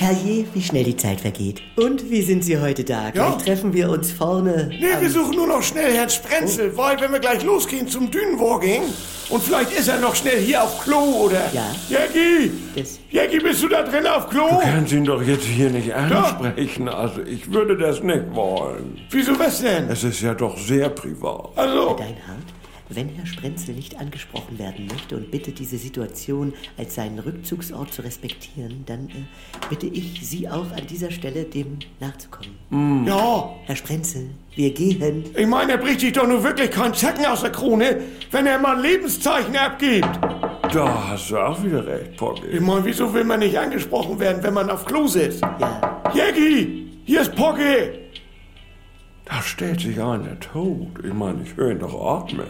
Herrje, wie schnell die Zeit vergeht. Und wie sind Sie heute da? Gleich treffen wir uns vorne. Nee, wir suchen nur noch schnell Herrn Sprenzel, weil wenn wir gleich losgehen zum Dünenwalking und vielleicht ist er noch schnell hier auf Klo oder... Ja. Jägi! Das- Jägi, bist du da drin auf Klo? Du kannst ihn doch jetzt hier nicht ansprechen. Also ich würde das nicht wollen. Wieso was denn? Es ist ja doch sehr privat. Also, Deinhard, wenn Herr Sprenzel nicht angesprochen werden möchte und bittet, diese Situation als seinen Rückzugsort zu respektieren, dann äh, bitte ich Sie auch an dieser Stelle, dem nachzukommen. ja, Herr Sprenzel, wir gehen. ich meine, er bricht sich doch nur wirklich keinen Zacken aus der Krone, wenn er mal ein Lebenszeichen abgibt. Da hast du auch wieder recht, Ich Poggi. meine, wieso will man nicht angesprochen werden, wenn man auf Klo sitzt? Ja, Jägi, hier ist Pogge. Da stellt sich einer tot. Ich meine, ich höre ihn doch atmen.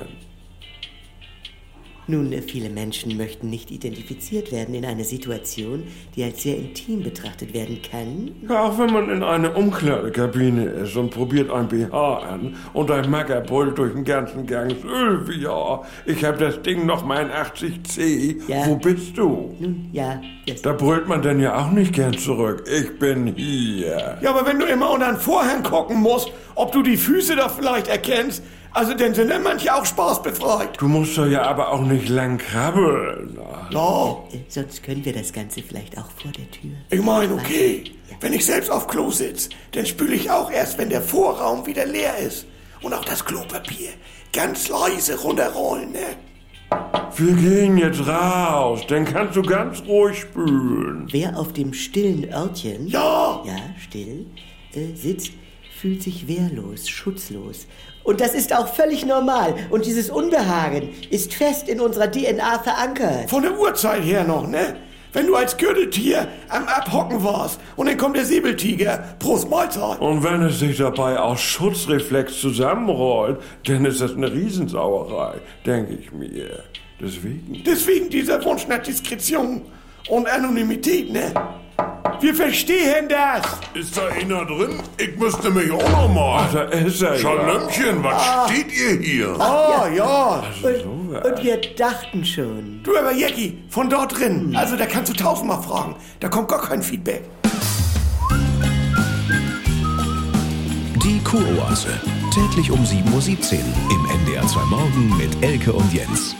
Nun, viele Menschen möchten nicht identifiziert werden in einer Situation, die als sehr intim betrachtet werden kann. Ja, auch wenn man in einer Umkleidekabine ist und probiert ein BH an und ein Macker brüllt durch den ganzen Gang Sylvia, ich hab das Ding noch mal in 80C. Ja. Wo bist du? Nun, ja, das... Da brüllt man denn ja auch nicht gern zurück. Ich bin hier. Ja, aber wenn du immer unter den Vorhang gucken musst, ob du die Füße da vielleicht erkennst, also dann sind dann manche auch spaßbefreit. Du musst doch ja aber auch nicht lang krabbeln. Ja, Äh, Sonst können wir das Ganze vielleicht auch vor der Tür. ich meine, okay. Wenn ich selbst auf Klo sitz, dann spüle ich auch erst, wenn der Vorraum wieder leer ist. Und auch das Klopapier ganz leise runterrollen, ne? Wir gehen jetzt raus, dann kannst du ganz ruhig spülen. Wer auf dem stillen Örtchen, Ja, ja, still, äh, sitzt, fühlt sich wehrlos, schutzlos. Und das ist auch völlig normal. Und dieses Unbehagen ist fest in unserer DNA verankert. von der Uhrzeit her noch, ne? Wenn du als Gürteltier am Abhocken warst und dann kommt der Säbeltiger, Prost Mahlzeit. Und wenn es sich dabei aus Schutzreflex zusammenrollt, dann ist das eine Riesensauerei, denke ich mir. Deswegen. Deswegen dieser Wunsch nach Diskretion und Anonymität, ne? Wir verstehen das. Ist da einer drin? Ich müsste mich auch noch mal. Da ist er ja. Schalömchen, was steht ihr hier? Ah, ja. Und, und wir dachten schon. Du aber Jackie, von dort drin. Also da kannst du tausendmal fragen. Da kommt gar kein Feedback. Die Kuroase. Täglich um 7.17 Uhr im NDR 2 Morgen mit Elke und Jens.